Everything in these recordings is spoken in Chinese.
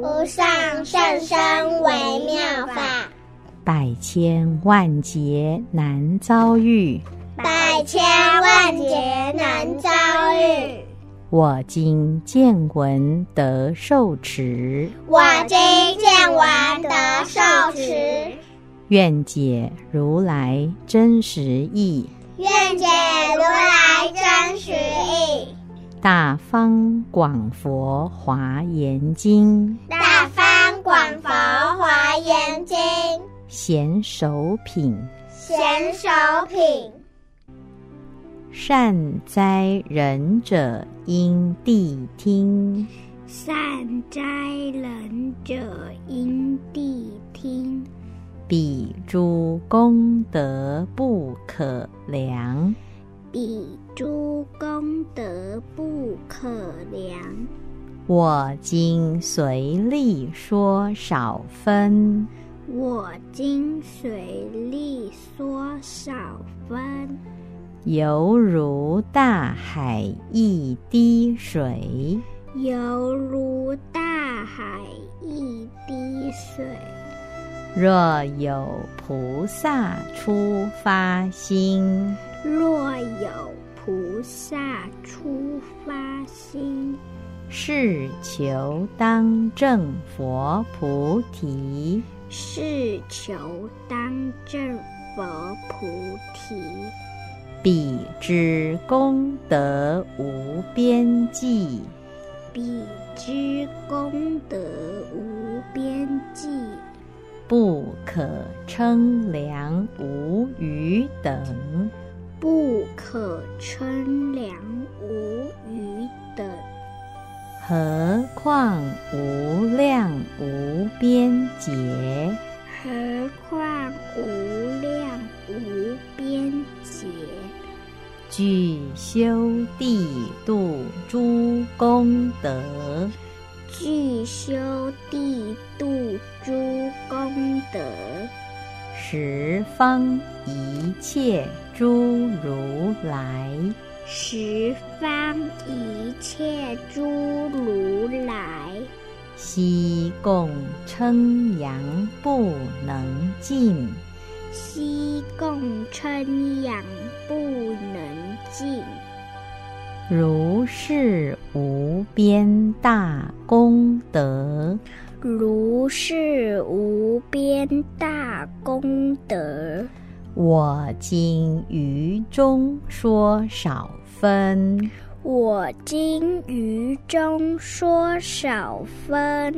无上甚深微妙法，百千万劫难遭遇。百千万劫难遭遇。我今见闻得受持，我今见闻得受持，愿解如来真实义。愿解如来真实义。大方广佛华严经，大方广佛华严经，贤首品，贤首品。善哉仁者应谛听，善哉仁者应谛听。彼诸功德不可量，彼诸功德不可量。我今随力说少分，我今随力说少分。犹如大海一滴水，犹如大海一滴水。若有菩萨出发心，若有菩萨出发心，是求当证佛菩提，是求当证佛菩提。彼之功德无边际，彼之功德无边际，不可称量无余等，不可称量无余等。何况无量无边劫？何况无量无边劫？具修地度诸功德，具修地度诸功德，十方一切诸如来，十方一切诸如来，悉共称扬不能尽，悉共称扬不能尽。如是无边大功德，如是无边大功德，我今于中说少分，我今于中说少分。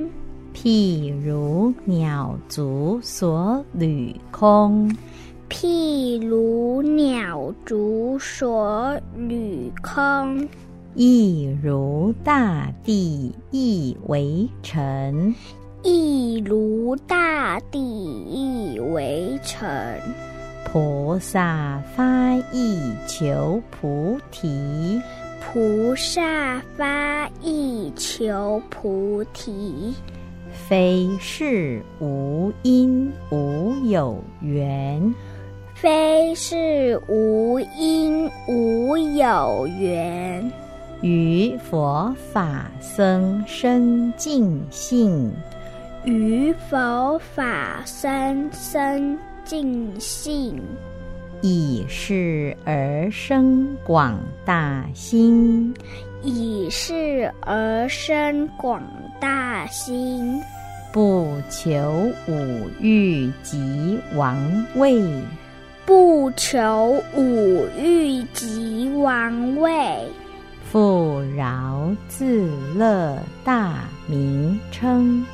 譬如鸟足所履空，譬如鸟足所履空，亦如大地亦为尘。亦如大地亦为尘。菩萨发意求菩提，菩萨发意求菩提，非是无因无有缘，非是无因无有缘。于佛法僧生尽性，于佛法僧生尽性，以是而生广大心，以是而生广大心，不求五欲及王位，不求五欲及王位，富饶自乐大名称。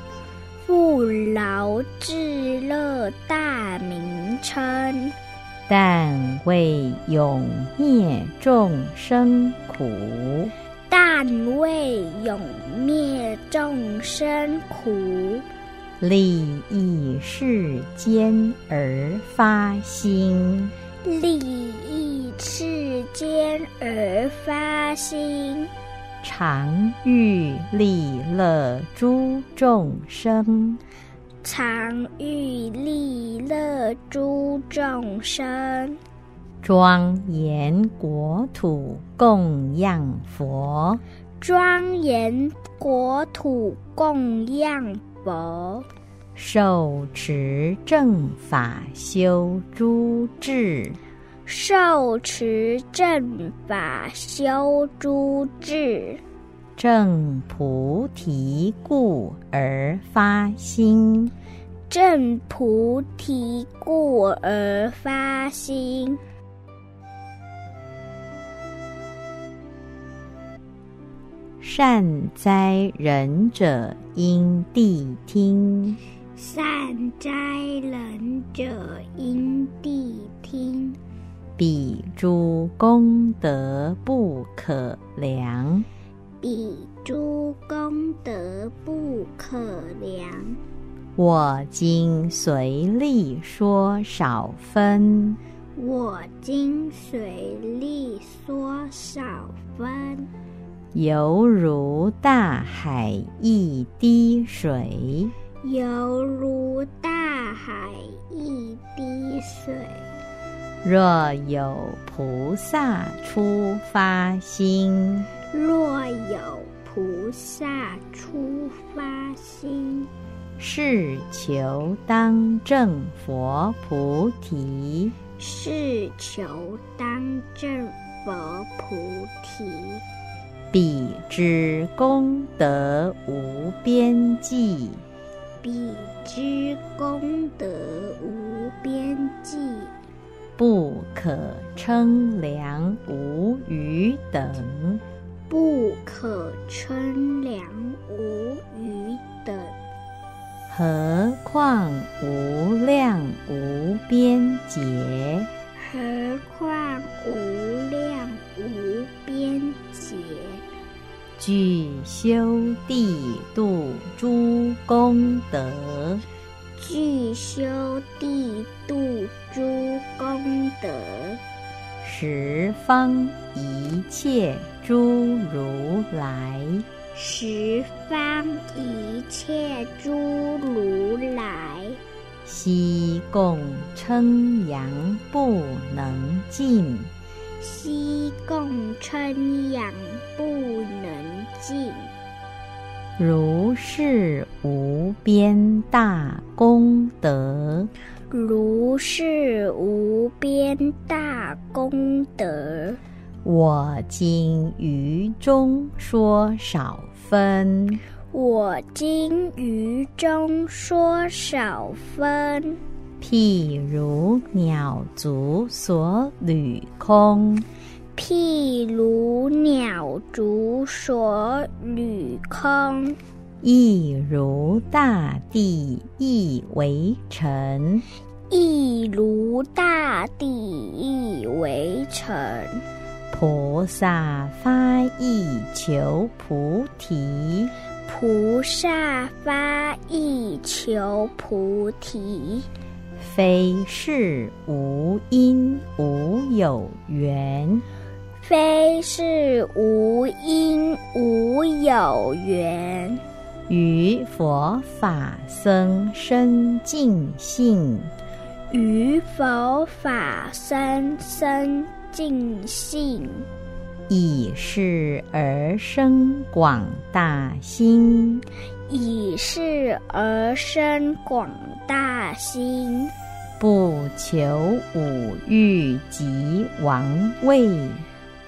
富饶自乐大名称，但为永灭众生苦，但为永灭众生苦，利益世间而发心，利益世间而发心。常欲利乐诸众生，常欲利乐诸众生，庄严国土供养佛，庄严国土供养佛，受持正法修诸智。受持正法修诸智，正菩提故而发心，正菩提故而发心。善哉仁者应谛听，善哉仁者应谛听。彼诸功德不可量，彼诸功德不可量。我今随力说少分，我今随力说少分，犹如大海一滴水，犹如大海一滴水。若有菩萨出发心，若有菩萨出发心，是求当证佛菩提，是求当证佛菩提。彼之功德无边际，彼之功德无边际。不可称量无余等，不可称量无余等。何况无量无边劫？何况无量无边劫？具修地度诸功德。具修地度诸功德，十方一切诸如来，十方一切诸如来，悉共称扬不能尽，悉共称扬不能尽。如是无边大功德，如是无边大功德。我今于中说少分，我今于中说少分。譬如鸟足所履空。譬如鸟足所履空，亦如大地亦为尘，亦如大地亦为尘。菩萨发意求菩提，菩萨发意求菩提。非是无因无有缘。非是无因无有缘，于佛法僧生尽性，于佛法僧生尽性，以是而生广大心，以是而生广大心，不求五欲及王位。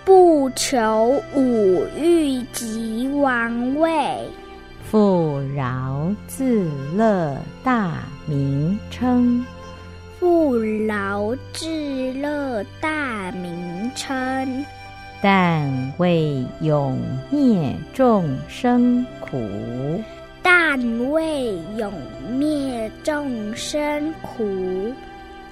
不求五欲及王位，富饶自乐大名称，富饶自乐大名称，但为永灭众生苦。但为永灭众生苦，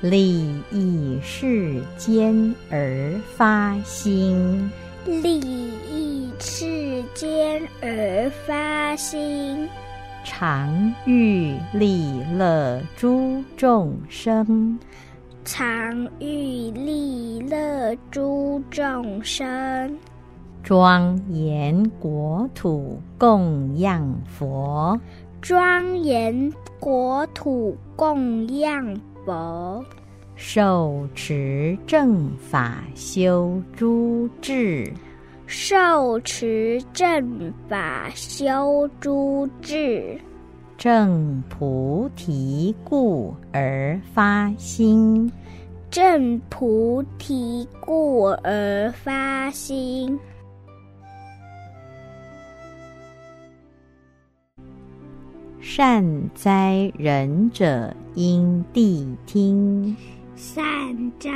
利益世间而发心，利益世间而发心，常欲利乐诸众生，常欲利乐诸众生。庄严国土供养佛，庄严国土供养佛，受持正法修诸智，受持正法修诸智，正菩提故而发心，正菩提故而发心。善哉仁者应谛听，善哉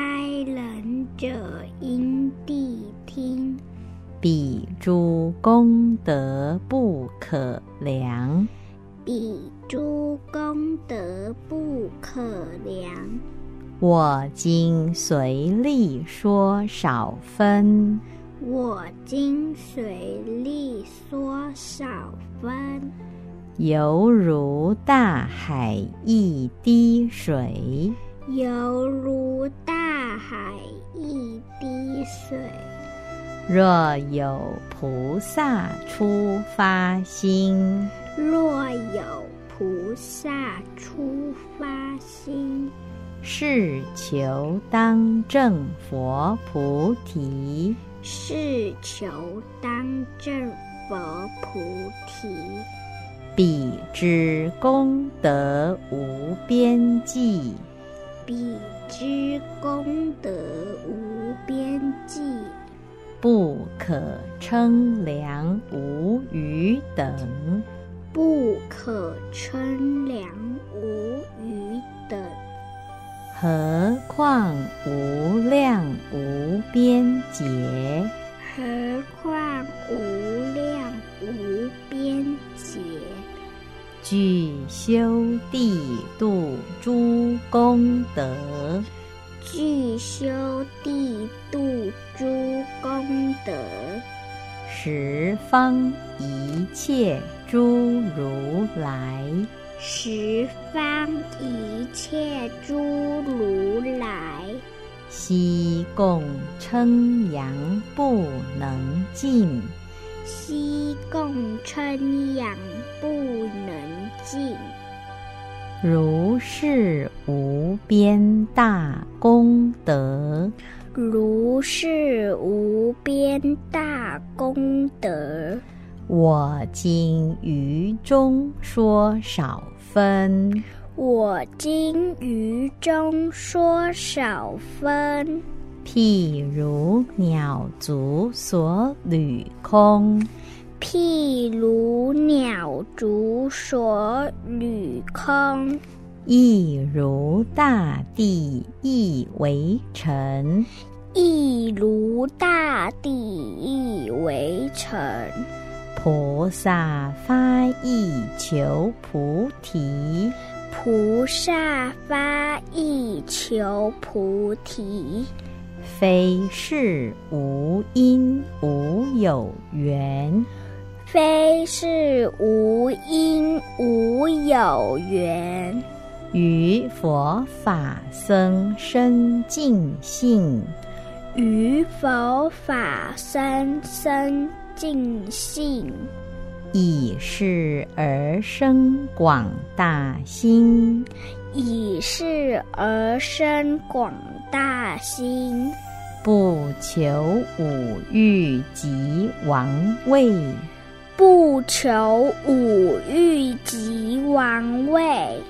仁者应地听。彼诸功德不可量，彼诸功德不可量。我今随力说少分，我今随力说少分。犹如大海一滴水，犹如大海一滴水。若有菩萨出发心，若有菩萨出发心，是求当证佛菩提，是求当证佛菩提。彼之功德无边际，彼之功德无边际，不可称量无余等，不可称量无余等。何况无量无边劫？何况无量无边劫？具修地度诸功德，具修地度诸功德，十方一切诸如来，十方一切诸如来，悉共称扬不能尽，悉共称扬不能尽。如是无边大功德，如是无边大功德，我今于中说少分，我今于中说少分。譬如鸟足所履空，譬如鸟足所履空，亦如大地亦为尘，亦如大地亦为尘。菩萨发意求菩提，菩萨发意求菩提，非是无因无有缘，非是无因无有缘。于佛法僧深尽性，于佛法僧生尽性，以是而生广大心，以是而生广大心，不求五欲及王位，不求五欲及王位，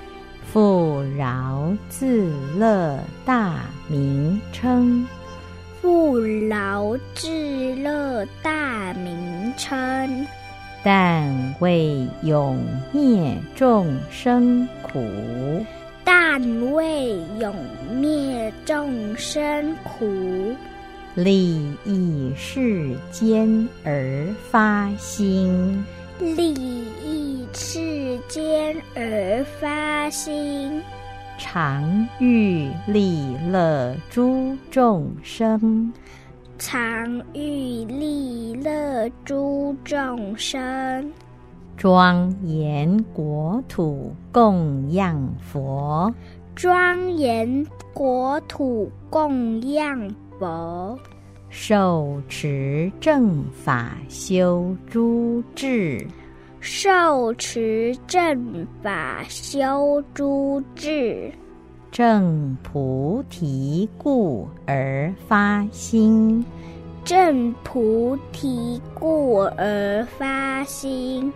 富饶自乐大名称，富饶自乐大名称，但为永灭众生苦。但为永灭众生苦，利益世间而发心，利益世间而发心，常欲利乐诸众生，常欲利乐诸众生。庄严国土供养佛，庄严国土供养佛，受持正法修诸智，受持正法修诸智，正菩提故而发心，正菩提故而发心。